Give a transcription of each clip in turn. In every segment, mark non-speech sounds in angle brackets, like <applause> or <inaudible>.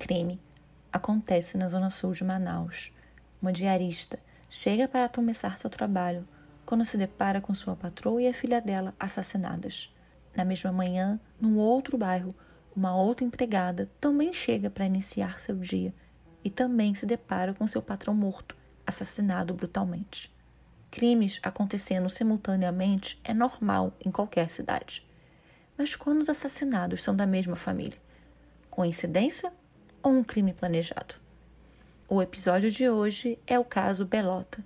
crime acontece na zona sul de Manaus. Uma diarista chega para começar seu trabalho quando se depara com sua patroa e a filha dela assassinadas. Na mesma manhã, num outro bairro, uma outra empregada também chega para iniciar seu dia e também se depara com seu patrão morto, assassinado brutalmente. Crimes acontecendo simultaneamente é normal em qualquer cidade. Mas quando os assassinados são da mesma família? Coincidência ou um crime planejado? O episódio de hoje é o caso Belota.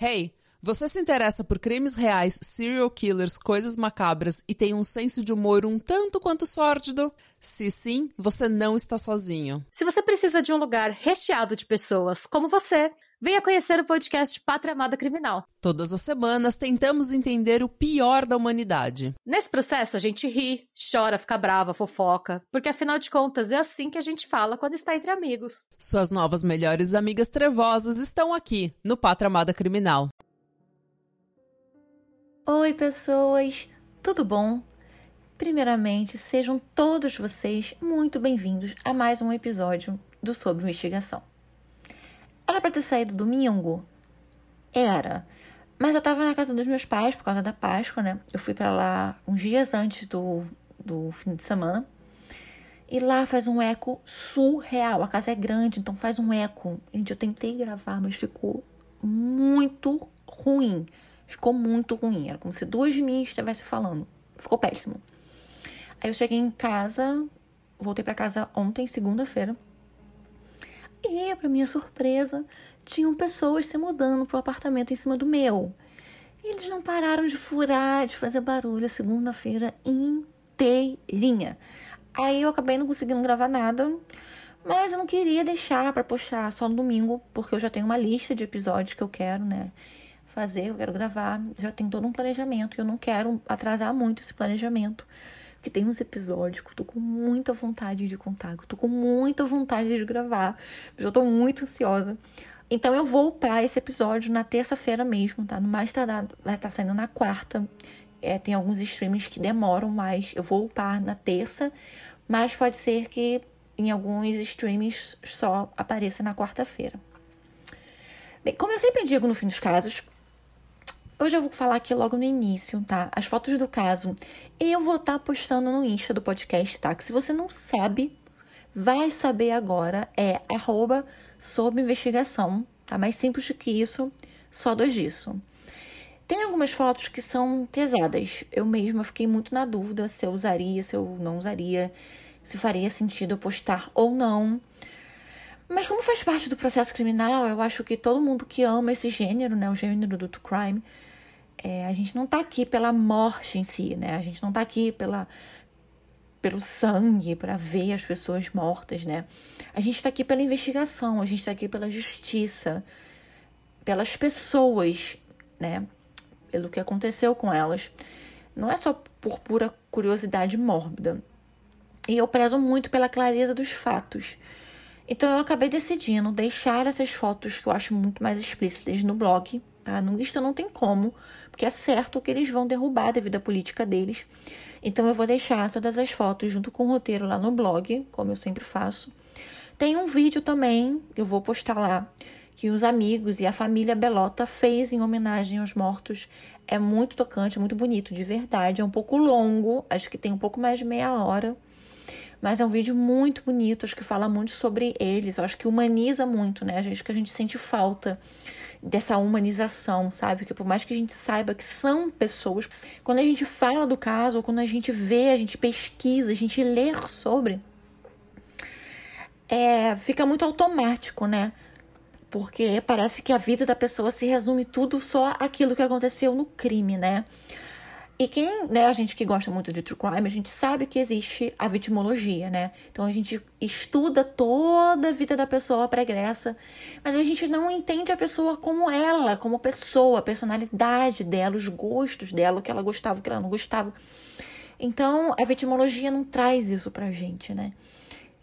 Hey, você se interessa por crimes reais, serial killers, coisas macabras e tem um senso de humor um tanto quanto sórdido? Se sim, você não está sozinho. Se você precisa de um lugar recheado de pessoas como você, venha conhecer o podcast Pátria Amada Criminal. Todas as semanas tentamos entender o pior da humanidade. Nesse processo a gente ri, chora, fica brava, fofoca, porque afinal de contas é assim que a gente fala quando está entre amigos. Suas novas melhores amigas trevosas estão aqui no Pátria Amada Criminal. Oi, pessoas, tudo bom? Primeiramente, sejam todos vocês muito bem-vindos a mais um episódio do Sobre Investigação. Era para ter saído domingo? Era. Mas eu tava na casa dos meus pais por causa da Páscoa, né? Eu fui para lá uns dias antes do, do fim de semana. E lá faz um eco surreal. A casa é grande, então faz um eco. Gente, eu tentei gravar, mas ficou muito ruim. Ficou muito ruim. Era como se duas de mim estivessem falando. Ficou péssimo. Aí eu cheguei em casa, voltei para casa ontem, segunda-feira. E, para minha surpresa, tinham pessoas se mudando pro apartamento em cima do meu. E eles não pararam de furar, de fazer barulho a segunda-feira inteirinha. Aí eu acabei não conseguindo gravar nada, mas eu não queria deixar para postar só no domingo, porque eu já tenho uma lista de episódios que eu quero, né? Fazer, eu quero gravar, já tem todo um planejamento e eu não quero atrasar muito esse planejamento. Porque tem uns episódios que eu tô com muita vontade de contar, que eu tô com muita vontade de gravar. Eu tô muito ansiosa. Então eu vou upar esse episódio na terça-feira mesmo, tá? No mais tardado, vai estar tá saindo na quarta. É, tem alguns streams que demoram mais. Eu vou upar na terça, mas pode ser que em alguns streams só apareça na quarta-feira. Bem, como eu sempre digo no fim dos casos, Hoje eu vou falar aqui logo no início, tá? As fotos do caso eu vou estar tá postando no Insta do podcast, tá? Que se você não sabe, vai saber agora. É arroba sob investigação, tá? Mais simples do que isso, só dois disso. Tem algumas fotos que são pesadas. Eu mesma fiquei muito na dúvida se eu usaria, se eu não usaria, se faria sentido eu postar ou não. Mas como faz parte do processo criminal, eu acho que todo mundo que ama esse gênero, né, o gênero do true crime, é, a gente não tá aqui pela morte em si, né? A gente não tá aqui pela pelo sangue para ver as pessoas mortas, né? A gente está aqui pela investigação, a gente está aqui pela justiça, pelas pessoas, né? Pelo que aconteceu com elas. Não é só por pura curiosidade mórbida. E eu prezo muito pela clareza dos fatos. Então eu acabei decidindo deixar essas fotos que eu acho muito mais explícitas no blog, tá? No Insta não tem como, porque é certo que eles vão derrubar devido à política deles. Então eu vou deixar todas as fotos junto com o roteiro lá no blog, como eu sempre faço. Tem um vídeo também que eu vou postar lá que os amigos e a família Belota fez em homenagem aos mortos. É muito tocante, é muito bonito, de verdade. É um pouco longo, acho que tem um pouco mais de meia hora. Mas é um vídeo muito bonito, acho que fala muito sobre eles, acho que humaniza muito, né? Acho que a gente sente falta dessa humanização, sabe? Que por mais que a gente saiba que são pessoas, quando a gente fala do caso, ou quando a gente vê, a gente pesquisa, a gente lê sobre, é, fica muito automático, né? Porque parece que a vida da pessoa se resume tudo só aquilo que aconteceu no crime, né? E quem, né, a gente que gosta muito de true crime, a gente sabe que existe a vitimologia, né? Então a gente estuda toda a vida da pessoa pregressa, mas a gente não entende a pessoa como ela, como pessoa, a personalidade dela, os gostos dela, o que ela gostava, o que ela não gostava. Então a vitimologia não traz isso pra gente, né?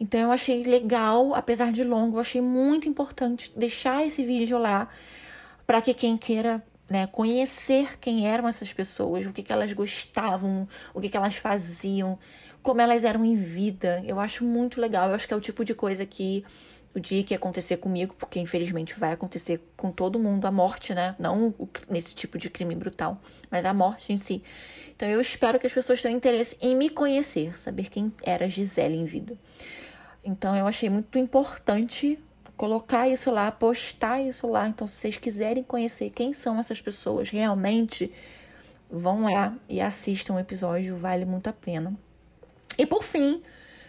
Então eu achei legal, apesar de longo, eu achei muito importante deixar esse vídeo lá para que quem queira né? Conhecer quem eram essas pessoas, o que, que elas gostavam, o que, que elas faziam, como elas eram em vida. Eu acho muito legal. Eu acho que é o tipo de coisa que o dia que acontecer comigo, porque infelizmente vai acontecer com todo mundo a morte, né? Não nesse tipo de crime brutal, mas a morte em si. Então eu espero que as pessoas tenham interesse em me conhecer, saber quem era Gisele em vida. Então eu achei muito importante colocar isso lá, postar isso lá. Então, se vocês quiserem conhecer quem são essas pessoas realmente, vão lá e assistam o episódio, vale muito a pena. E por fim,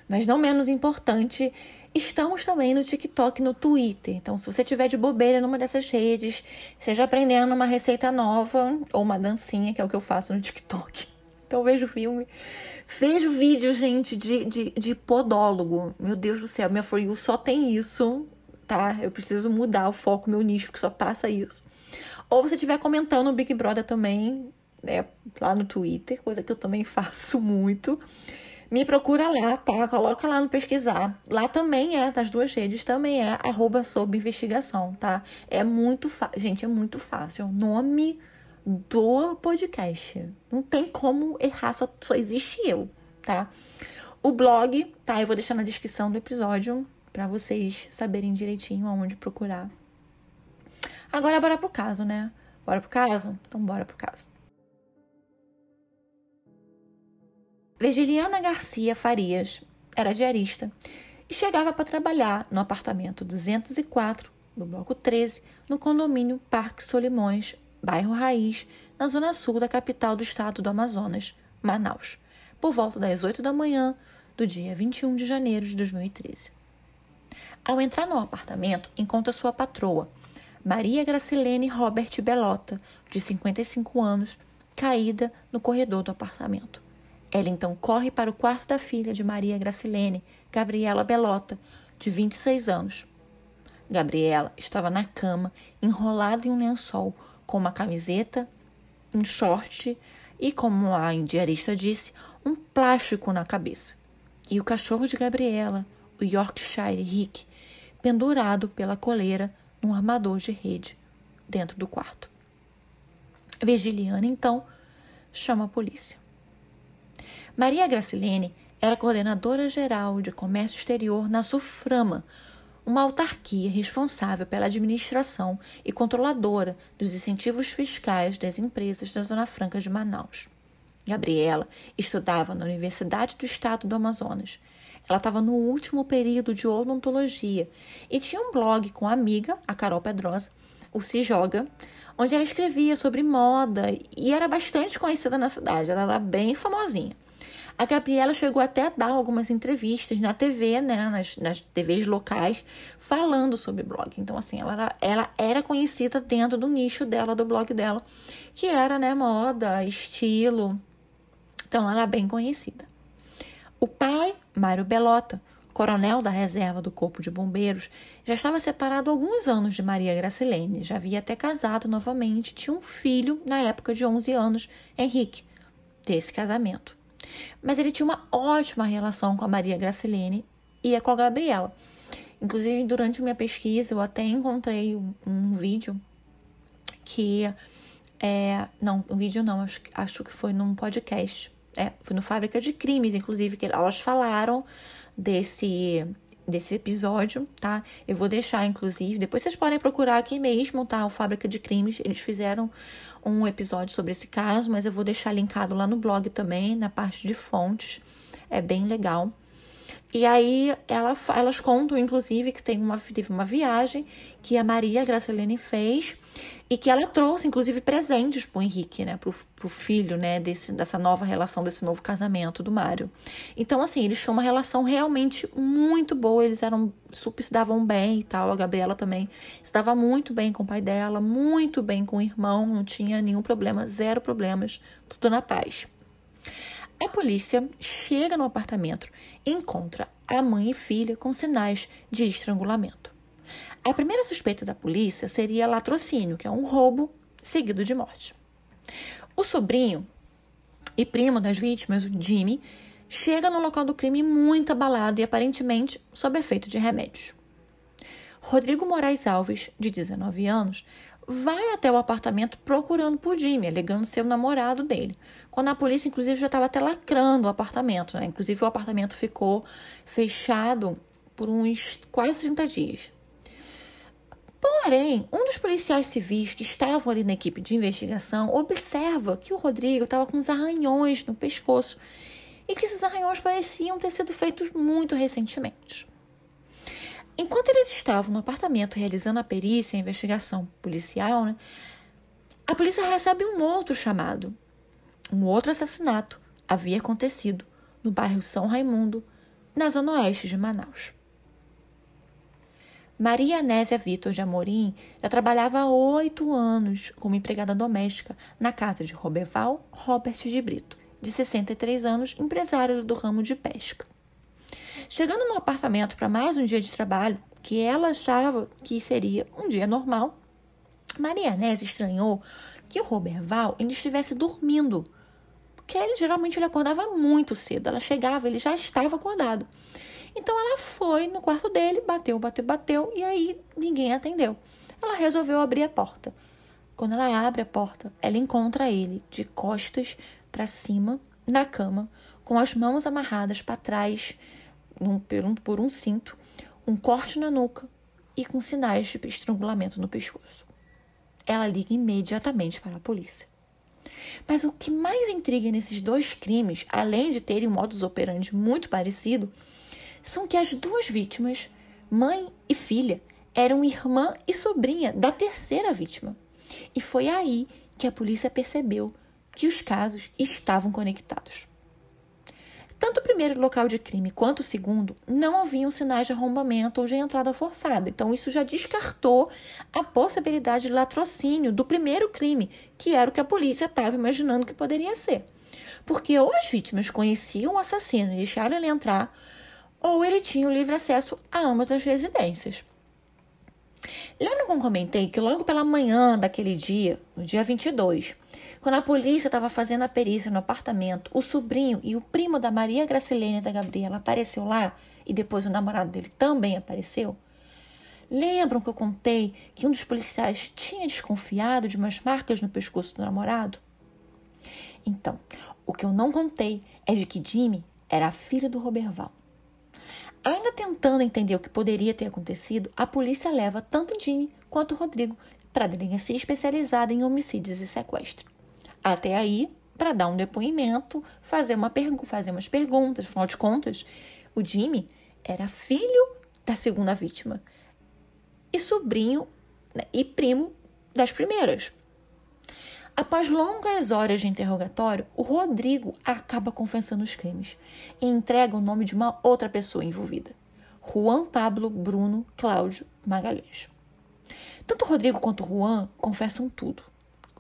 mas não menos importante, estamos também no TikTok, no Twitter. Então, se você tiver de bobeira numa dessas redes, seja aprendendo uma receita nova ou uma dancinha, que é o que eu faço no TikTok. <laughs> Então, vejo filme, vejo vídeo, gente, de, de, de podólogo. Meu Deus do céu, minha For You só tem isso tá? Eu preciso mudar o foco, meu nicho, que só passa isso. Ou você estiver comentando o Big Brother também, né, lá no Twitter, coisa que eu também <laughs> faço muito. Me procura lá, tá? Coloca lá no pesquisar. Lá também é, das duas redes, também é arroba sob investigação, tá? É muito fácil. Gente, é muito fácil. É o nome do podcast. Não tem como errar, só, só existe eu, tá? O blog, tá? Eu vou deixar na descrição do episódio para vocês saberem direitinho aonde procurar. Agora bora pro caso, né? Bora pro caso? Então bora pro caso. Virgiliana Garcia Farias era diarista e chegava para trabalhar no apartamento 204 do bloco 13, no condomínio Parque Solimões, bairro Raiz, na zona sul da capital do estado do Amazonas, Manaus, por volta das 8 da manhã do dia 21 de janeiro de 2013. Ao entrar no apartamento, encontra sua patroa, Maria Gracilene Robert Belota, de 55 anos, caída no corredor do apartamento. Ela então corre para o quarto da filha de Maria Gracilene, Gabriela Belota, de 26 anos. Gabriela estava na cama, enrolada em um lençol, com uma camiseta, um short e, como a indiarista disse, um plástico na cabeça. E o cachorro de Gabriela, o Yorkshire Rick, pendurado pela coleira num armador de rede dentro do quarto. Virgiliana, então, chama a polícia. Maria Gracilene era coordenadora geral de comércio exterior na Suframa, uma autarquia responsável pela administração e controladora dos incentivos fiscais das empresas da Zona Franca de Manaus. Gabriela estudava na Universidade do Estado do Amazonas ela estava no último período de odontologia e tinha um blog com a amiga, a Carol Pedrosa, o Se Joga, onde ela escrevia sobre moda e era bastante conhecida na cidade, ela era bem famosinha. A Gabriela chegou até a dar algumas entrevistas na TV, né, nas, nas TVs locais, falando sobre blog. Então, assim, ela era, ela era conhecida dentro do nicho dela, do blog dela, que era, né, moda, estilo. Então, ela era bem conhecida. O pai, Mário Belota, coronel da reserva do Corpo de Bombeiros, já estava separado há alguns anos de Maria Gracilene, já havia até casado novamente, tinha um filho na época de 11 anos, Henrique, desse casamento. Mas ele tinha uma ótima relação com a Maria Gracilene e com a Gabriela. Inclusive, durante minha pesquisa, eu até encontrei um, um vídeo que é, não, um vídeo não, acho, acho que foi num podcast é, foi no Fábrica de Crimes, inclusive, que elas falaram desse desse episódio, tá? Eu vou deixar, inclusive, depois vocês podem procurar aqui mesmo, tá? O Fábrica de Crimes, eles fizeram um episódio sobre esse caso, mas eu vou deixar linkado lá no blog também, na parte de fontes. É bem legal. E aí ela, elas contam, inclusive, que tem uma, teve uma viagem que a Maria Gracilene fez e que ela trouxe, inclusive, presentes pro Henrique, né? Pro, pro filho, né? Desse, dessa nova relação, desse novo casamento do Mário. Então, assim, eles tinham uma relação realmente muito boa. Eles eram super se davam bem e tal. A Gabriela também se dava muito bem com o pai dela, muito bem com o irmão, não tinha nenhum problema, zero problemas, tudo na paz. A polícia chega no apartamento encontra a mãe e filha com sinais de estrangulamento. A primeira suspeita da polícia seria latrocínio, que é um roubo seguido de morte. O sobrinho e primo das vítimas, o Jimmy, chega no local do crime muito abalado e aparentemente sob efeito de remédios. Rodrigo Moraes Alves, de 19 anos, vai até o apartamento procurando por Jimmy, alegando ser o namorado dele. quando a polícia, inclusive, já estava até lacrando o apartamento, né? Inclusive, o apartamento ficou fechado por uns quase 30 dias. Porém, um dos policiais civis que estavam ali na equipe de investigação observa que o Rodrigo estava com uns arranhões no pescoço e que esses arranhões pareciam ter sido feitos muito recentemente. Enquanto eles estavam no apartamento realizando a perícia, a investigação policial, né, a polícia recebe um outro chamado. Um outro assassinato havia acontecido no bairro São Raimundo, na zona oeste de Manaus. Maria Anésia Vitor de Amorim já trabalhava há oito anos como empregada doméstica na casa de Roberval Robert de Brito, de 63 anos, empresário do ramo de pesca. Chegando no apartamento para mais um dia de trabalho, que ela achava que seria um dia normal, Maria Anésia estranhou que o Roberval estivesse dormindo, porque ele geralmente ele acordava muito cedo. Ela chegava, ele já estava acordado. Então ela foi no quarto dele, bateu, bateu, bateu, e aí ninguém atendeu. Ela resolveu abrir a porta. Quando ela abre a porta, ela encontra ele de costas para cima, na cama, com as mãos amarradas para trás num, por, um, por um cinto, um corte na nuca e com sinais de estrangulamento no pescoço. Ela liga imediatamente para a polícia. Mas o que mais intriga nesses dois crimes, além de terem um modus operandi muito parecido, são que as duas vítimas, mãe e filha, eram irmã e sobrinha da terceira vítima. E foi aí que a polícia percebeu que os casos estavam conectados. Tanto o primeiro local de crime quanto o segundo não haviam sinais de arrombamento ou de entrada forçada. Então, isso já descartou a possibilidade de latrocínio do primeiro crime, que era o que a polícia estava imaginando que poderia ser. Porque ou as vítimas conheciam o assassino e deixaram ele entrar, ou ele tinha o livre acesso a ambas as residências. Lembra como comentei que logo pela manhã daquele dia, no dia 22, quando a polícia estava fazendo a perícia no apartamento, o sobrinho e o primo da Maria Gracilene da Gabriela apareceu lá e depois o namorado dele também apareceu? Lembram que eu contei que um dos policiais tinha desconfiado de umas marcas no pescoço do namorado? Então, o que eu não contei é de que Jimmy era a filha do Roberval. Ainda tentando entender o que poderia ter acontecido, a polícia leva tanto Jimmy quanto Rodrigo para a delegacia especializada em homicídios e sequestro. Até aí, para dar um depoimento, fazer, uma fazer umas perguntas, afinal de contas, o Jimmy era filho da segunda vítima e sobrinho né, e primo das primeiras. Após longas horas de interrogatório, o Rodrigo acaba confessando os crimes e entrega o nome de uma outra pessoa envolvida: Juan Pablo Bruno Cláudio Magalhães. Tanto Rodrigo quanto Juan confessam tudo.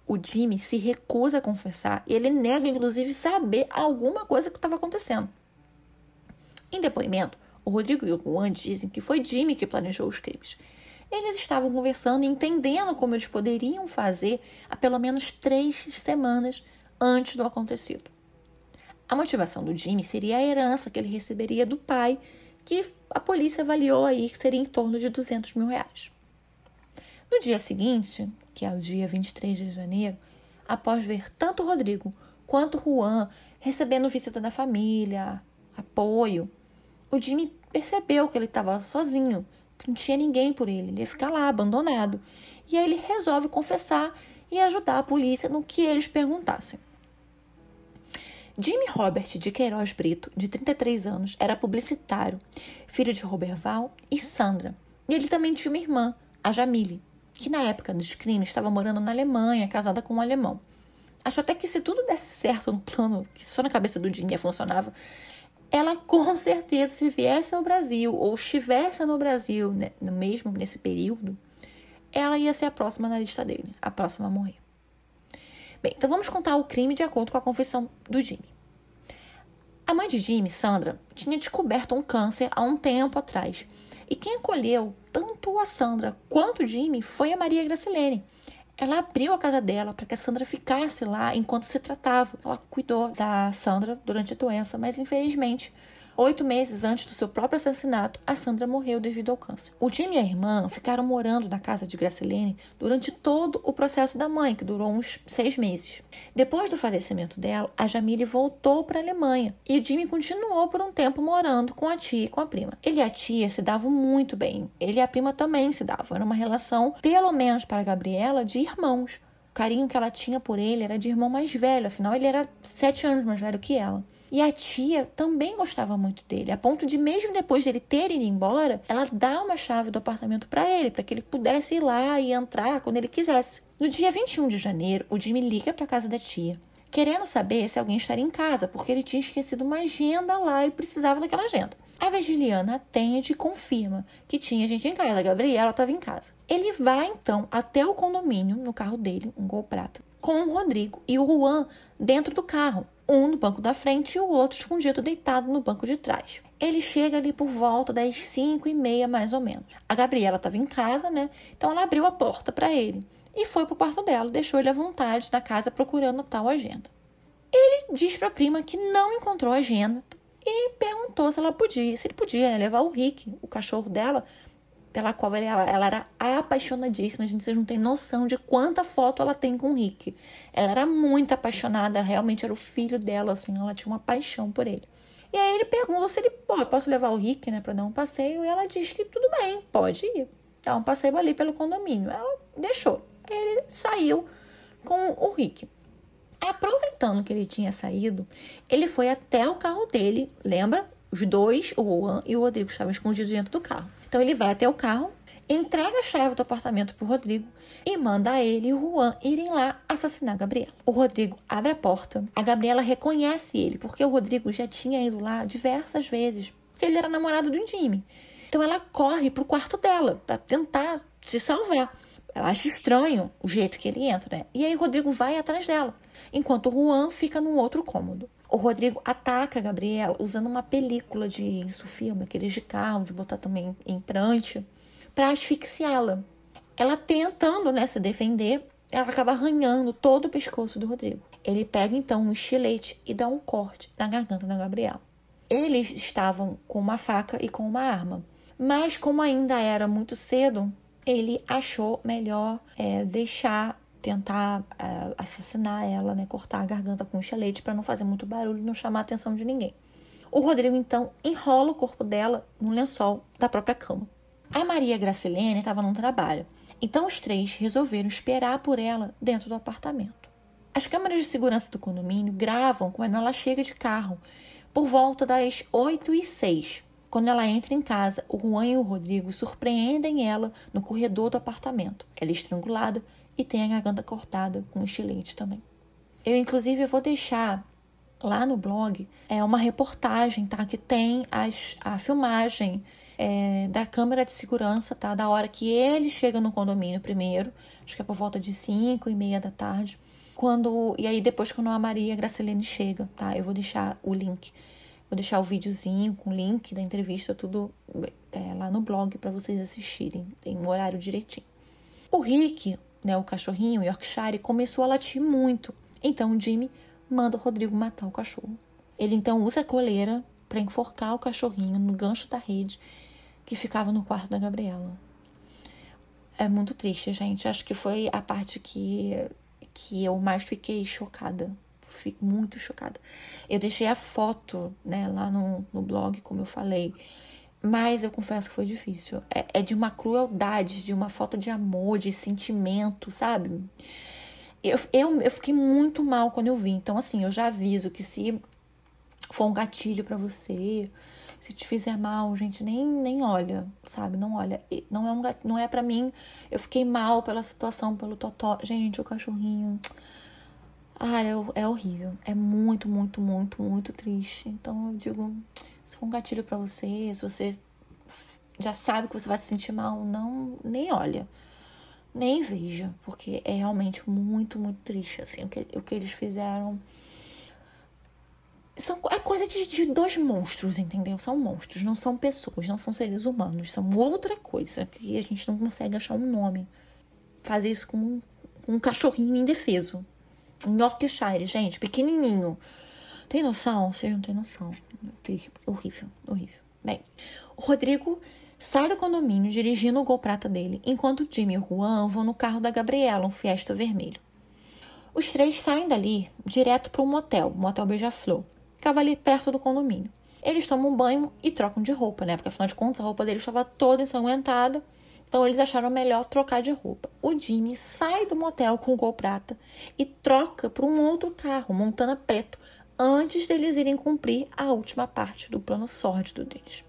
O Jimmy se recusa a confessar e ele nega, inclusive, saber alguma coisa que estava acontecendo. Em depoimento, o Rodrigo e o Juan dizem que foi Jimmy que planejou os crimes eles estavam conversando e entendendo como eles poderiam fazer há pelo menos três semanas antes do acontecido. A motivação do Jimmy seria a herança que ele receberia do pai, que a polícia avaliou aí que seria em torno de 200 mil reais. No dia seguinte, que é o dia 23 de janeiro, após ver tanto Rodrigo quanto Juan recebendo visita da família, apoio, o Jimmy percebeu que ele estava sozinho que não tinha ninguém por ele, ele ia ficar lá abandonado. E aí ele resolve confessar e ajudar a polícia no que eles perguntassem. Jimmy Robert de Queiroz Brito, de 33 anos, era publicitário, filho de Roberval e Sandra. E ele também tinha uma irmã, a Jamile, que na época dos crimes estava morando na Alemanha, casada com um alemão. Acho até que se tudo desse certo no plano que só na cabeça do Jimmy funcionava, ela com certeza, se viesse ao Brasil ou estivesse no Brasil, né, no mesmo nesse período, ela ia ser a próxima na lista dele, a próxima a morrer. Bem, então vamos contar o crime de acordo com a confissão do Jimmy. A mãe de Jimmy, Sandra, tinha descoberto um câncer há um tempo atrás. E quem acolheu tanto a Sandra quanto o Jimmy foi a Maria Gracilene, ela abriu a casa dela para que a Sandra ficasse lá enquanto se tratava. Ela cuidou da Sandra durante a doença, mas infelizmente Oito meses antes do seu próprio assassinato, a Sandra morreu devido ao câncer. O Jimmy e a irmã ficaram morando na casa de Gracilene durante todo o processo da mãe, que durou uns seis meses. Depois do falecimento dela, a Jamile voltou para a Alemanha e o Jimmy continuou por um tempo morando com a tia e com a prima. Ele e a tia se davam muito bem. Ele e a prima também se davam. Era uma relação, pelo menos para Gabriela, de irmãos. O carinho que ela tinha por ele era de irmão mais velho, afinal ele era sete anos mais velho que ela. E a tia também gostava muito dele, a ponto de, mesmo depois dele ter ido embora, ela dá uma chave do apartamento para ele, para que ele pudesse ir lá e entrar quando ele quisesse. No dia 21 de janeiro, o Jimmy liga para casa da tia, querendo saber se alguém estaria em casa, porque ele tinha esquecido uma agenda lá e precisava daquela agenda. A Virgiliana atende e confirma que tinha gente em casa. A Gabriela estava em casa. Ele vai então até o condomínio no carro dele, um Gol Prata, com o Rodrigo e o Juan dentro do carro, um no banco da frente e o outro escondido deitado no banco de trás. Ele chega ali por volta das 5 e meia, mais ou menos. A Gabriela estava em casa, né? Então ela abriu a porta para ele e foi pro quarto dela, deixou ele à vontade na casa procurando tal agenda. Ele diz para a prima que não encontrou a agenda e perguntou se ela podia, se ele podia né, levar o Rick, o cachorro dela, pela qual ela, ela era apaixonadíssima. A gente vocês não tem noção de quanta foto ela tem com o Rick. Ela era muito apaixonada, realmente era o filho dela, assim, ela tinha uma paixão por ele. E aí ele pergunta se ele pode, posso levar o Rick, né, para dar um passeio, e ela diz que tudo bem, pode ir. Dar um passeio ali pelo condomínio. Ela deixou. Ele saiu com o Rick. Aproveitando que ele tinha saído, ele foi até o carro dele, lembra? Os dois, o Juan e o Rodrigo, estavam escondidos dentro do carro. Então ele vai até o carro, entrega a chave do apartamento para o Rodrigo e manda ele e o Juan irem lá assassinar a Gabriela. O Rodrigo abre a porta, a Gabriela reconhece ele, porque o Rodrigo já tinha ido lá diversas vezes, porque ele era namorado do Jimmy. Então ela corre pro quarto dela para tentar se salvar. Ela acha estranho o jeito que ele entra, né? E aí o Rodrigo vai atrás dela, enquanto o Juan fica num outro cômodo. O Rodrigo ataca a usando uma película de isso filme, aqueles de carro, de botar também em prancha, para asfixiá-la. Ela tentando né, se defender, ela acaba arranhando todo o pescoço do Rodrigo. Ele pega então um estilete e dá um corte na garganta da Gabriela. Eles estavam com uma faca e com uma arma, mas como ainda era muito cedo, ele achou melhor é, deixar, tentar é, assassinar ela, né, cortar a garganta com estilete para não fazer muito barulho e não chamar a atenção de ninguém. O Rodrigo então enrola o corpo dela no lençol da própria cama. A Maria Gracilene estava num trabalho, então os três resolveram esperar por ela dentro do apartamento. As câmeras de segurança do condomínio gravam quando ela chega de carro por volta das 8 e 6 quando ela entra em casa, o Juan e o Rodrigo surpreendem ela no corredor do apartamento. Ela é estrangulada tem a garganta cortada com estilete também. Eu, inclusive, vou deixar lá no blog é uma reportagem, tá? Que tem as, a filmagem é, da câmera de segurança, tá? Da hora que ele chega no condomínio primeiro, acho que é por volta de 5 e meia da tarde. Quando, e aí depois quando a Maria Gracilene chega, tá? Eu vou deixar o link Vou deixar o videozinho com o link da entrevista, tudo é, lá no blog para vocês assistirem. Tem um horário direitinho. O Rick, né, o cachorrinho Yorkshire, começou a latir muito. Então Jimmy manda o Rodrigo matar o cachorro. Ele então usa a coleira para enforcar o cachorrinho no gancho da rede que ficava no quarto da Gabriela. É muito triste, gente. Acho que foi a parte que, que eu mais fiquei chocada fico muito chocada. Eu deixei a foto, né, lá no, no blog, como eu falei. Mas eu confesso que foi difícil. É, é de uma crueldade, de uma falta de amor, de sentimento, sabe? Eu, eu, eu fiquei muito mal quando eu vi. Então, assim, eu já aviso que se for um gatilho para você, se te fizer mal, gente, nem, nem olha, sabe? Não olha. Não é, um, não é para mim. Eu fiquei mal pela situação, pelo totó. Gente, o cachorrinho. Ah, é, é horrível. É muito, muito, muito, muito triste. Então eu digo, se for um gatilho para você, se você já sabe que você vai se sentir mal, não, nem olha. Nem veja, porque é realmente muito, muito triste, assim, o que, o que eles fizeram. São, é coisa de, de dois monstros, entendeu? São monstros, não são pessoas, não são seres humanos, são outra coisa que a gente não consegue achar um nome. Fazer isso com um, um cachorrinho indefeso, um Yorkshire, gente, pequenininho. Tem noção? Vocês não têm noção. Horrível, horrível. Bem, o Rodrigo sai do condomínio dirigindo o Gol Prata dele, enquanto Jimmy e Juan vão no carro da Gabriela, um Fiesta vermelho. Os três saem dali direto para um motel, o Motel Beija-Flor. Ficava ali perto do condomínio. Eles tomam um banho e trocam de roupa, né? Porque afinal de contas a roupa deles estava toda ensanguentada. Então eles acharam melhor trocar de roupa. O Jimmy sai do motel com o Gol Prata e troca para um outro carro, Montana Preto, antes deles irem cumprir a última parte do plano sórdido deles.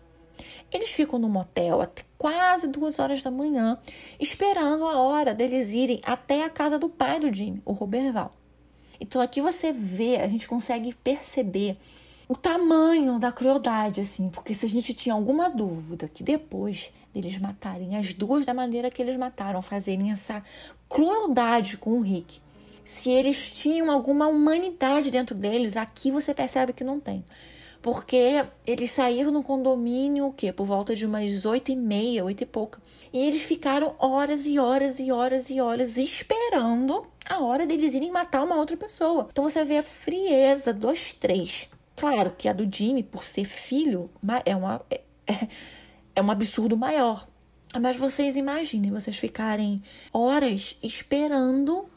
Eles ficam no motel até quase duas horas da manhã, esperando a hora deles irem até a casa do pai do Jimmy, o Roberval. Então aqui você vê, a gente consegue perceber o tamanho da crueldade, assim, porque se a gente tinha alguma dúvida que depois deles matarem as duas da maneira que eles mataram, fazerem essa crueldade com o Rick, se eles tinham alguma humanidade dentro deles, aqui você percebe que não tem. Porque eles saíram no condomínio, o quê? Por volta de umas oito e meia, oito e pouca. E eles ficaram horas e horas e horas e horas esperando a hora deles irem matar uma outra pessoa. Então você vê a frieza dos três. Claro que a do Jimmy, por ser filho, é, uma, é, é um absurdo maior. Mas vocês imaginem vocês ficarem horas esperando,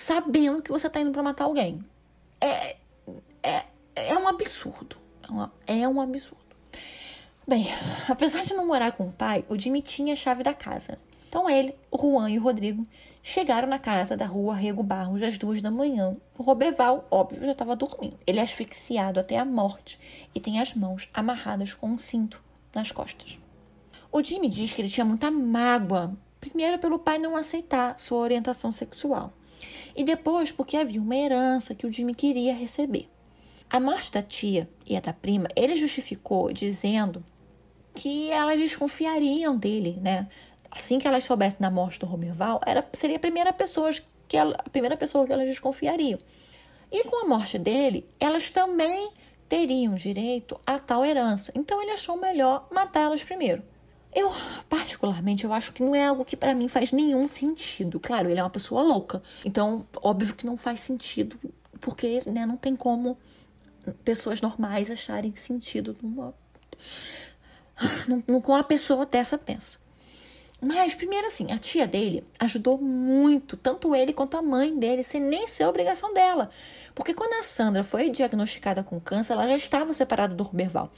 sabendo que você está indo para matar alguém. É, é, é um absurdo. É, uma, é um absurdo. Bem, <laughs> apesar de não morar com o pai, o Jimmy tinha a chave da casa. Então ele, o Juan e o Rodrigo chegaram na casa da rua Rego Barros às duas da manhã. O Roberval, óbvio, já estava dormindo. Ele é asfixiado até a morte e tem as mãos amarradas com um cinto nas costas. O Jimmy diz que ele tinha muita mágoa, primeiro pelo pai não aceitar sua orientação sexual, e depois porque havia uma herança que o Jimmy queria receber. A morte da tia e a da prima, ele justificou dizendo que elas desconfiariam dele, né? assim que elas soubessem da morte do Romerval, era, seria a primeira pessoa que ela, a primeira pessoa que elas desconfiariam. E com a morte dele, elas também teriam direito a tal herança. Então ele achou melhor matá-las primeiro. Eu, particularmente, eu acho que não é algo que para mim faz nenhum sentido. Claro, ele é uma pessoa louca. Então, óbvio que não faz sentido, porque né, não tem como pessoas normais acharem sentido numa, <sighs> com a pessoa dessa pensa. Mas, primeiro assim, a tia dele ajudou muito, tanto ele quanto a mãe dele, sem nem ser obrigação dela. Porque quando a Sandra foi diagnosticada com câncer, ela já estava separada do Roberval.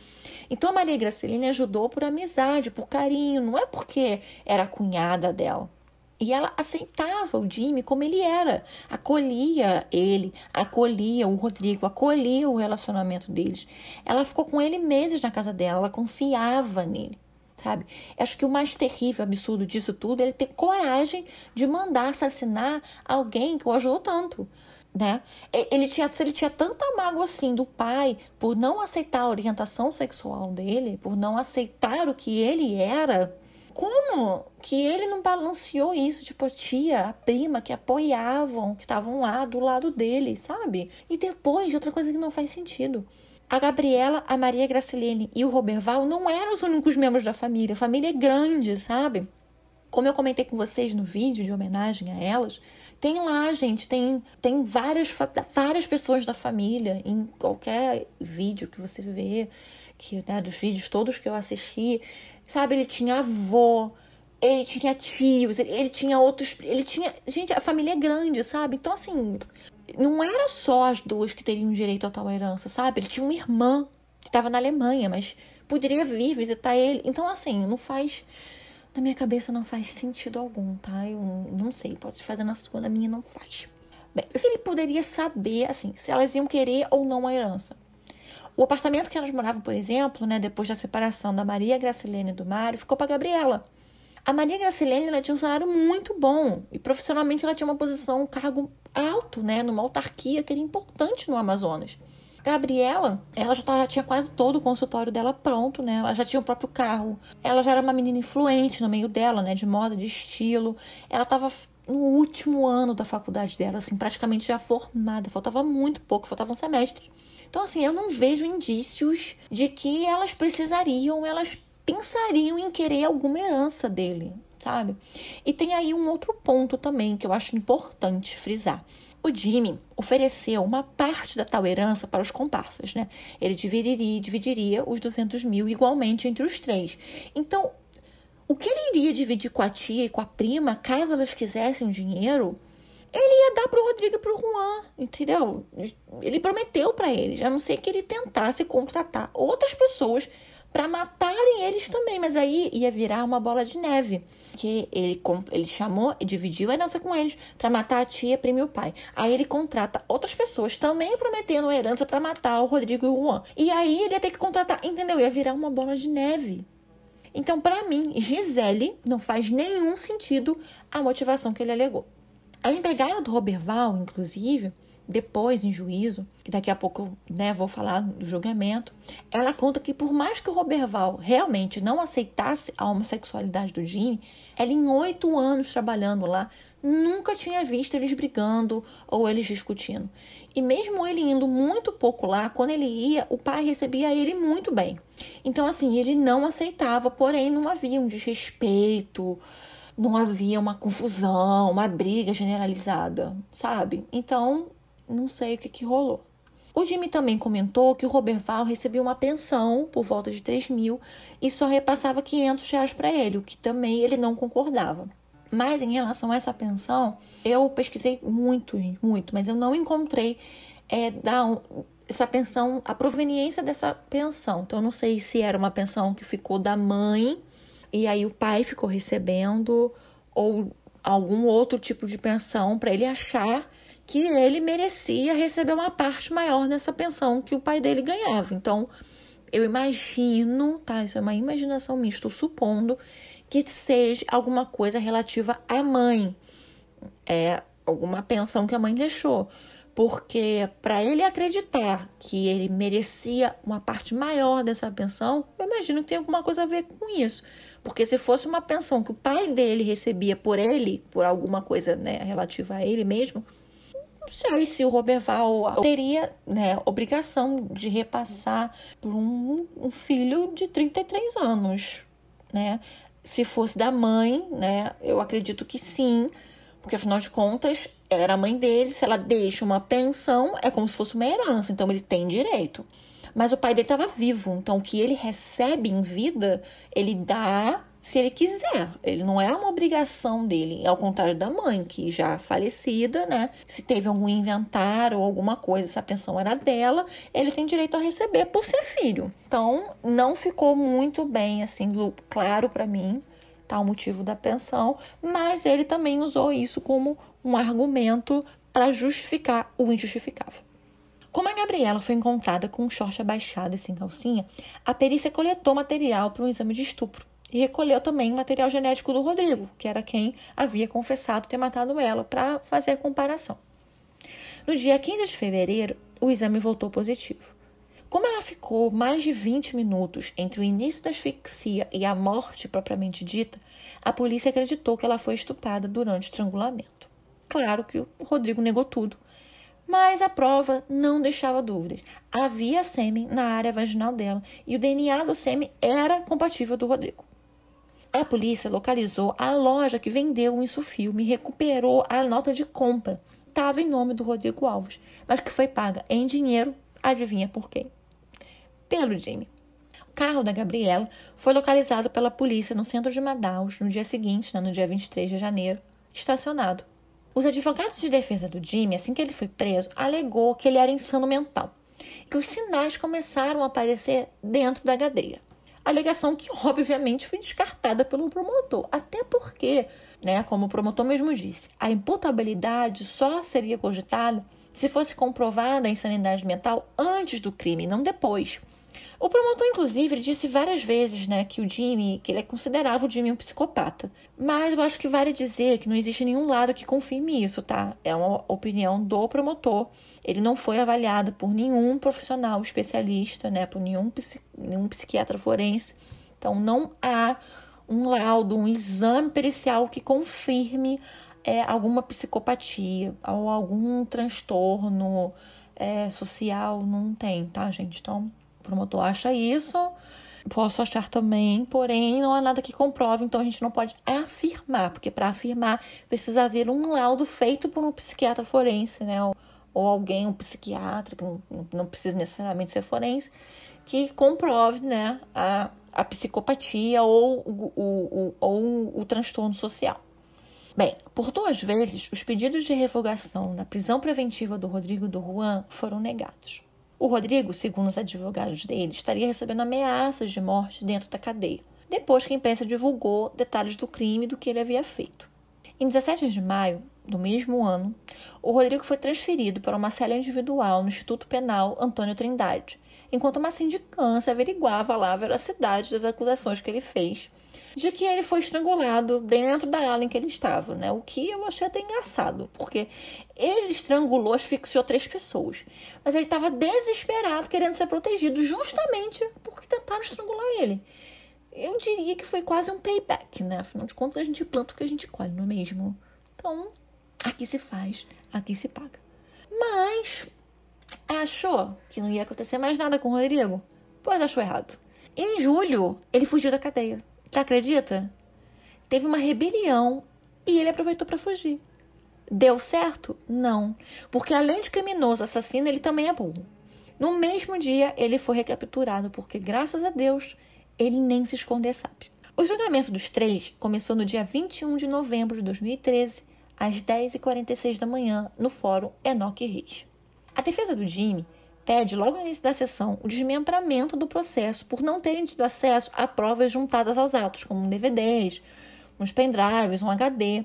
Então a Maria Graceline ajudou por amizade, por carinho, não é porque era a cunhada dela. E ela aceitava o Jimmy como ele era, acolhia ele, acolhia o Rodrigo, acolhia o relacionamento deles. Ela ficou com ele meses na casa dela, ela confiava nele sabe? Acho que o mais terrível, absurdo disso tudo é ele ter coragem de mandar assassinar alguém que o ajudou tanto. Né? Ele tinha, ele tinha tanta mágoa assim do pai por não aceitar a orientação sexual dele, por não aceitar o que ele era. Como que ele não balanceou isso? Tipo, a tia, a prima que apoiavam, que estavam lá do lado dele, sabe? E depois, outra coisa que não faz sentido. A Gabriela, a Maria Gracilene e o Roberval não eram os únicos membros da família. A família é grande, sabe? Como eu comentei com vocês no vídeo de homenagem a elas, tem lá, gente, tem, tem várias, várias pessoas da família em qualquer vídeo que você vê, que, né, dos vídeos todos que eu assisti, sabe? Ele tinha avô, ele tinha tios, ele, ele tinha outros. Ele tinha. Gente, a família é grande, sabe? Então, assim, não era só as duas que teriam direito a tal herança, sabe? Ele tinha uma irmã que estava na Alemanha, mas poderia vir visitar ele. Então, assim, não faz. Na minha cabeça não faz sentido algum, tá? Eu não sei, pode se fazer na sua, na minha não faz. Bem, ele poderia saber, assim, se elas iam querer ou não a herança. O apartamento que elas moravam, por exemplo, né, depois da separação da Maria Gracilene e do Mário, ficou para Gabriela. A Maria Gracilene ela tinha um salário muito bom e profissionalmente ela tinha uma posição, um cargo alto, né, numa autarquia que era importante no Amazonas. Gabriela, ela já tava, tinha quase todo o consultório dela pronto, né? Ela já tinha o próprio carro. Ela já era uma menina influente no meio dela, né? De moda, de estilo. Ela estava no último ano da faculdade dela, assim, praticamente já formada. Faltava muito pouco, faltava um semestre. Então, assim, eu não vejo indícios de que elas precisariam, elas pensariam em querer alguma herança dele, sabe? E tem aí um outro ponto também que eu acho importante frisar. O Jimmy ofereceu uma parte da tal herança para os comparsas, né? Ele dividiria, dividiria os 200 mil igualmente entre os três. Então, o que ele iria dividir com a tia e com a prima, caso elas quisessem o dinheiro, ele ia dar pro Rodrigo e pro Juan, entendeu? Ele prometeu para eles, a não ser que ele tentasse contratar outras pessoas para matarem eles também, mas aí ia virar uma bola de neve. Que ele, ele chamou e dividiu a herança com eles para matar a tia, a prima e o pai. Aí ele contrata outras pessoas também prometendo a herança para matar o Rodrigo e o Juan. E aí ele ia ter que contratar, entendeu? Ia virar uma bola de neve. Então, para mim, Gisele não faz nenhum sentido a motivação que ele alegou. A empregada do Roberval, inclusive, depois em juízo, que daqui a pouco né, vou falar do julgamento, ela conta que por mais que o Roberval realmente não aceitasse a homossexualidade do Jimmy, ela em oito anos trabalhando lá nunca tinha visto eles brigando ou eles discutindo. E mesmo ele indo muito pouco lá, quando ele ia, o pai recebia ele muito bem. Então, assim, ele não aceitava, porém não havia um desrespeito, não havia uma confusão, uma briga generalizada, sabe? Então, não sei o que, que rolou. O Jimmy também comentou que o Roberval recebia uma pensão por volta de 3 mil e só repassava 500 reais para ele, o que também ele não concordava. Mas em relação a essa pensão, eu pesquisei muito, muito, mas eu não encontrei é, da, essa pensão, a proveniência dessa pensão. Então, eu não sei se era uma pensão que ficou da mãe e aí o pai ficou recebendo ou algum outro tipo de pensão para ele achar que ele merecia receber uma parte maior dessa pensão que o pai dele ganhava. Então, eu imagino, tá? Isso é uma imaginação minha, estou supondo que seja alguma coisa relativa à mãe. É alguma pensão que a mãe deixou. Porque para ele acreditar que ele merecia uma parte maior dessa pensão, eu imagino que tem alguma coisa a ver com isso. Porque se fosse uma pensão que o pai dele recebia por ele, por alguma coisa né, relativa a ele mesmo, não sei se o Roberval teria né, obrigação de repassar por um, um filho de 33 anos, né? Se fosse da mãe, né? Eu acredito que sim, porque afinal de contas era a mãe dele. Se ela deixa uma pensão, é como se fosse uma herança, então ele tem direito. Mas o pai dele estava vivo, então o que ele recebe em vida, ele dá se ele quiser. Ele não é uma obrigação dele, ao contrário da mãe, que já falecida, né? Se teve algum inventário ou alguma coisa, se a pensão era dela, ele tem direito a receber por ser filho. Então, não ficou muito bem assim claro para mim tá o motivo da pensão, mas ele também usou isso como um argumento para justificar o injustificável. Como a Gabriela foi encontrada com um short abaixado e sem calcinha, a perícia coletou material para um exame de estupro e recolheu também material genético do Rodrigo, que era quem havia confessado ter matado ela, para fazer a comparação. No dia 15 de fevereiro, o exame voltou positivo. Como ela ficou mais de 20 minutos entre o início da asfixia e a morte propriamente dita, a polícia acreditou que ela foi estuprada durante o estrangulamento. Claro que o Rodrigo negou tudo, mas a prova não deixava dúvidas. Havia sêmen na área vaginal dela e o DNA do sêmen era compatível do Rodrigo. A polícia localizou a loja que vendeu o insufilme e recuperou a nota de compra. Estava em nome do Rodrigo Alves, mas que foi paga em dinheiro, adivinha por quem? Pelo Jamie. O carro da Gabriela foi localizado pela polícia no centro de Manaus no dia seguinte, né, no dia 23 de janeiro, estacionado. Os advogados de defesa do Jimmy, assim que ele foi preso, alegou que ele era insano mental, que os sinais começaram a aparecer dentro da cadeia alegação que obviamente foi descartada pelo promotor, até porque, né, como o promotor mesmo disse, a imputabilidade só seria cogitada se fosse comprovada a insanidade mental antes do crime, não depois. O promotor, inclusive, disse várias vezes, né, que o Jimmy, que ele é considerava o Jimmy um psicopata. Mas eu acho que vale dizer que não existe nenhum lado que confirme isso, tá? É uma opinião do promotor. Ele não foi avaliado por nenhum profissional especialista, né, por nenhum, nenhum psiquiatra forense. Então não há um laudo, um exame pericial que confirme é, alguma psicopatia ou algum transtorno é, social. Não tem, tá, gente? Então o promotor acha isso Posso achar também, porém não há nada que comprove, então a gente não pode afirmar, porque para afirmar precisa haver um laudo feito por um psiquiatra forense, né? Ou, alguém, um psiquiatra, não, não precisa necessariamente ser forense, que comprove, né, a, a psicopatia ou o, o, o, ou o transtorno social. Bem, por duas vezes, os pedidos de revogação da prisão preventiva do Rodrigo do Juan foram negados. O Rodrigo, segundo os advogados dele, estaria recebendo ameaças de morte dentro da cadeia, depois que a imprensa divulgou detalhes do crime e do que ele havia feito. Em 17 de maio do mesmo ano, o Rodrigo foi transferido para uma cela individual no Instituto Penal Antônio Trindade, enquanto uma sindicância averiguava lá a veracidade das acusações que ele fez de que ele foi estrangulado dentro da ala em que ele estava, né? O que eu achei até engraçado, porque ele estrangulou, asfixiou três pessoas, mas ele estava desesperado, querendo ser protegido, justamente porque tentaram estrangular ele. Eu diria que foi quase um payback, né? Afinal de contas, a gente planta o que a gente colhe, não é mesmo? Então, aqui se faz, aqui se paga. Mas achou que não ia acontecer mais nada com o Rodrigo? Pois achou errado. Em julho, ele fugiu da cadeia. Tu acredita? Teve uma rebelião e ele aproveitou para fugir. Deu certo? Não. Porque além de criminoso, assassino, ele também é burro. No mesmo dia, ele foi recapturado, porque graças a Deus, ele nem se esconder sabe. O julgamento dos três começou no dia 21 de novembro de 2013, às 10h46 da manhã, no Fórum Enoch Riz. A defesa do Jimmy pede logo no início da sessão o desmembramento do processo por não terem tido acesso a provas juntadas aos autos, como DVDs, uns pendrives, um HD.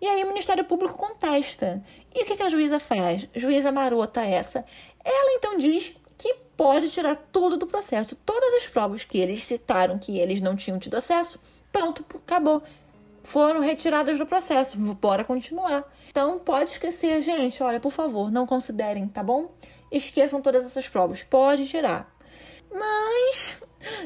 E aí o Ministério Público contesta. E o que a juíza faz? Juíza marota essa. Ela então diz que pode tirar tudo do processo, todas as provas que eles citaram que eles não tinham tido acesso, pronto, acabou. Foram retiradas do processo, bora continuar. Então pode esquecer, gente, olha, por favor, não considerem, tá bom? Esqueçam todas essas provas. Pode tirar. Mas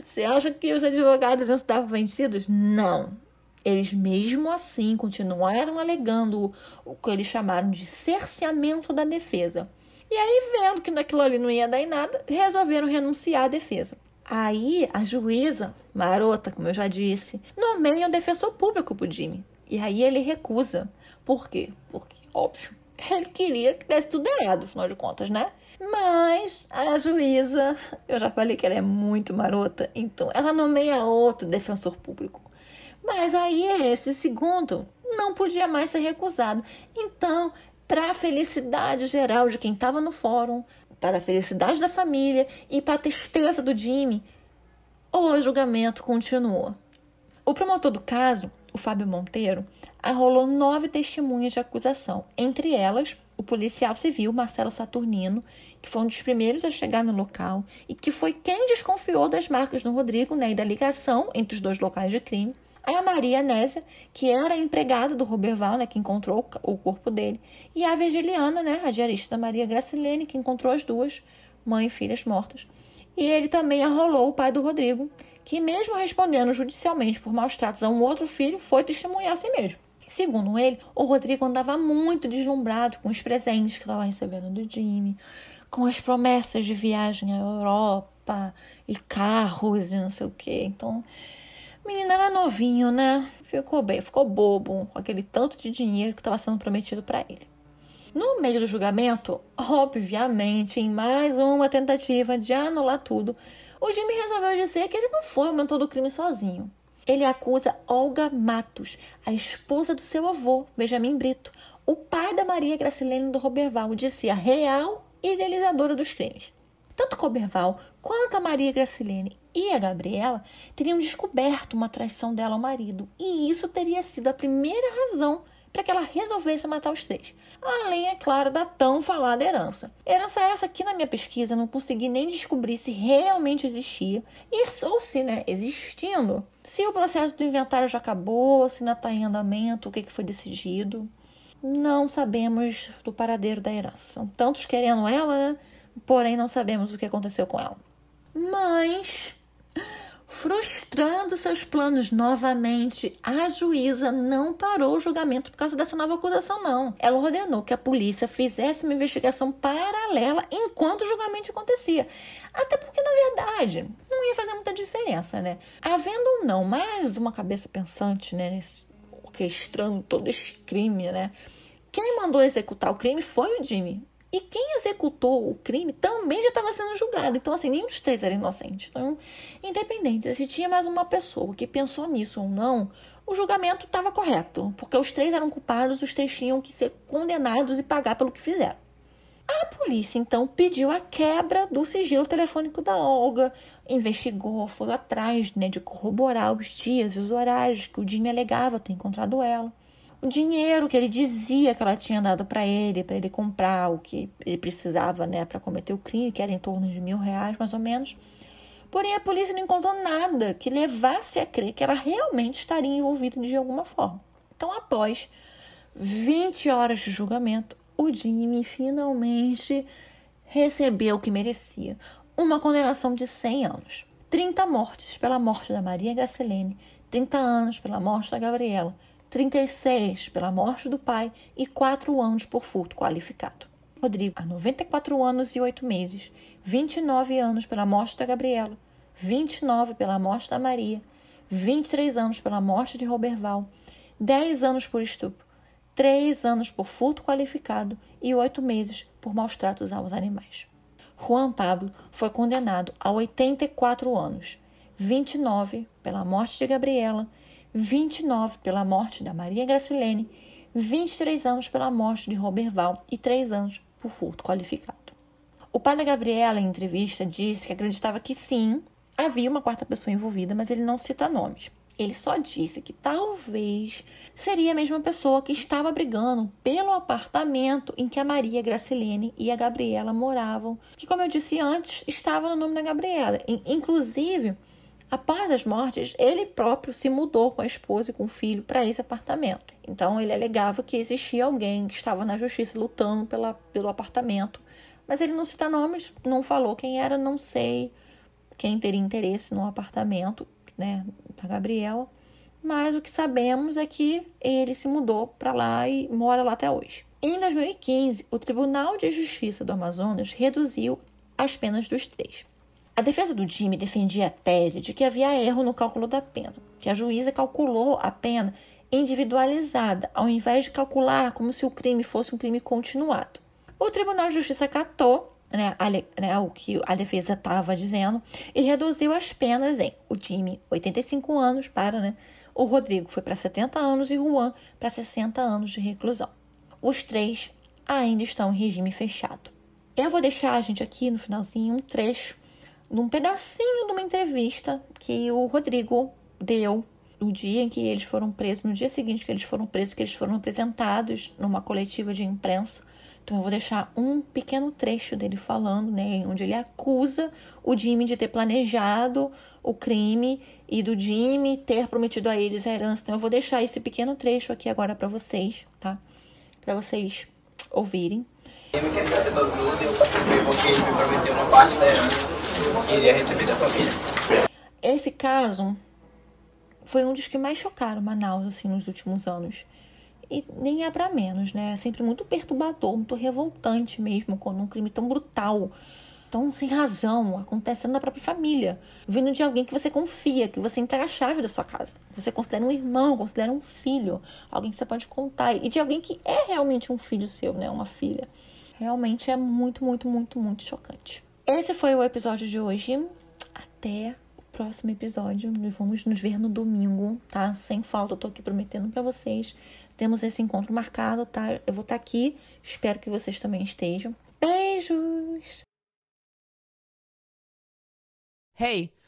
você acha que os advogados estavam vencidos? Não. Eles mesmo assim continuaram alegando o que eles chamaram de cerceamento da defesa. E aí, vendo que naquilo ali não ia dar em nada, resolveram renunciar à defesa. Aí a juíza, marota, como eu já disse, nomeia o defensor público pro Jimmy. E aí ele recusa. Por quê? Porque, óbvio, <laughs> ele queria que desse tudo errado, afinal de contas, né? Mas a juíza, eu já falei que ela é muito marota, então ela nomeia outro defensor público. Mas aí esse segundo não podia mais ser recusado. Então, para a felicidade geral de quem estava no fórum, para a felicidade da família e para a tristeza do Jimmy, o julgamento continuou. O promotor do caso, o Fábio Monteiro, arrolou nove testemunhas de acusação, entre elas o policial civil Marcelo Saturnino, que foi um dos primeiros a chegar no local e que foi quem desconfiou das marcas no Rodrigo né, e da ligação entre os dois locais de crime. A Maria Nésia, que era empregada do Roberval, né, que encontrou o corpo dele, e a Virgiliana, né, a diarista Maria Gracilene, que encontrou as duas, mãe e filhas mortas. E ele também arrolou o pai do Rodrigo, que mesmo respondendo judicialmente por maus tratos a um outro filho, foi testemunhar a si mesmo. Segundo ele, o Rodrigo andava muito deslumbrado com os presentes que estava recebendo do Jimmy, com as promessas de viagem à Europa e carros e não sei o que. Então, o menino era novinho, né? Ficou bem, ficou bobo com aquele tanto de dinheiro que estava sendo prometido para ele. No meio do julgamento, obviamente, em mais uma tentativa de anular tudo, o Jimmy resolveu dizer que ele não foi o mentor do crime sozinho. Ele acusa Olga Matos, a esposa do seu avô, Benjamin Brito, o pai da Maria Gracilene do Roberval, de ser a real idealizadora dos crimes. Tanto Roberval quanto a Maria Gracilene e a Gabriela teriam descoberto uma traição dela ao marido, e isso teria sido a primeira razão para que ela resolvesse matar os três. Além, é claro, da tão falada herança. Herança essa que na minha pesquisa não consegui nem descobrir se realmente existia e ou se, né, existindo, se o processo do inventário já acabou, se ainda está em andamento, o que, que foi decidido. Não sabemos do paradeiro da herança. Tantos querendo ela, né? Porém, não sabemos o que aconteceu com ela. Mas frustrando-se seus planos novamente, a juíza não parou o julgamento por causa dessa nova acusação, não. Ela ordenou que a polícia fizesse uma investigação paralela enquanto o julgamento acontecia. Até porque, na verdade, não ia fazer muita diferença, né? Havendo ou não mais uma cabeça pensante, né, nesse, orquestrando todo esse crime, né? Quem mandou executar o crime foi o Jimmy. E quem executou o crime também já estava sendo julgado. Então, assim, nenhum dos três era inocente. Então, independente se tinha mais uma pessoa que pensou nisso ou não, o julgamento estava correto. Porque os três eram culpados, os três tinham que ser condenados e pagar pelo que fizeram. A polícia, então, pediu a quebra do sigilo telefônico da Olga, investigou, foi atrás né, de corroborar os dias e os horários que o Jimmy alegava ter encontrado ela o dinheiro que ele dizia que ela tinha dado para ele, para ele comprar o que ele precisava, né, para cometer o crime, que era em torno de mil reais, mais ou menos. Porém, a polícia não encontrou nada que levasse a crer que ela realmente estaria envolvida de alguma forma. Então, após 20 horas de julgamento, o Jimmy finalmente recebeu o que merecia: uma condenação de 100 anos. 30 mortes pela morte da Maria Gracilene, 30 anos pela morte da Gabriela, 36 pela morte do pai e 4 anos por furto qualificado. Rodrigo, há 94 anos e 8 meses, 29 anos pela morte da Gabriela, 29 pela morte da Maria, 23 anos pela morte de Roberval, 10 anos por estupro, 3 anos por furto qualificado e 8 meses por maus tratos aos animais. Juan Pablo foi condenado a 84 anos, 29 pela morte de Gabriela, 29 pela morte da Maria Gracilene, 23 anos pela morte de Roberval e 3 anos por furto qualificado. O da Gabriela, em entrevista, disse que acreditava que sim, havia uma quarta pessoa envolvida, mas ele não cita nomes. Ele só disse que talvez seria a mesma pessoa que estava brigando pelo apartamento em que a Maria Gracilene e a Gabriela moravam, que, como eu disse antes, estava no nome da Gabriela. Inclusive, Após as mortes, ele próprio se mudou com a esposa e com o filho para esse apartamento. Então ele alegava que existia alguém que estava na justiça lutando pela, pelo apartamento. Mas ele não cita nomes, não falou quem era, não sei quem teria interesse no apartamento né, da Gabriela. Mas o que sabemos é que ele se mudou para lá e mora lá até hoje. Em 2015, o Tribunal de Justiça do Amazonas reduziu as penas dos três. A defesa do Jimmy defendia a tese de que havia erro no cálculo da pena, que a juíza calculou a pena individualizada, ao invés de calcular como se o crime fosse um crime continuado. O Tribunal de Justiça acatou né, a, né, o que a defesa estava dizendo e reduziu as penas em o Jimmy, 85 anos, para, né? O Rodrigo foi para 70 anos e o Juan para 60 anos de reclusão. Os três ainda estão em regime fechado. Eu vou deixar gente aqui no finalzinho um trecho num pedacinho de uma entrevista que o Rodrigo deu no dia em que eles foram presos, no dia seguinte que eles foram presos, que eles foram apresentados numa coletiva de imprensa. Então eu vou deixar um pequeno trecho dele falando, né, onde ele acusa o Jimmy de ter planejado o crime e do Jimmy ter prometido a eles a herança. Então eu vou deixar esse pequeno trecho aqui agora para vocês, tá? Para vocês ouvirem. Jimmy que tudo e eu participei porque ele me prometeu uma parte da herança que iria receber da família. Esse caso foi um dos que mais chocaram Manaus assim nos últimos anos. E nem é para menos, né? É sempre muito perturbador, muito revoltante mesmo quando um crime tão brutal, tão sem razão, acontecendo na própria família, vindo de alguém que você confia, que você entrega a chave da sua casa, você considera um irmão, considera um filho, alguém que você pode contar, e de alguém que é realmente um filho seu, né? Uma filha. Realmente é muito, muito, muito, muito chocante. Esse foi o episódio de hoje. Até o próximo episódio. Vamos nos ver no domingo, tá? Sem falta, eu tô aqui prometendo para vocês. Temos esse encontro marcado, tá? Eu vou estar tá aqui. Espero que vocês também estejam. Beijos! Hey!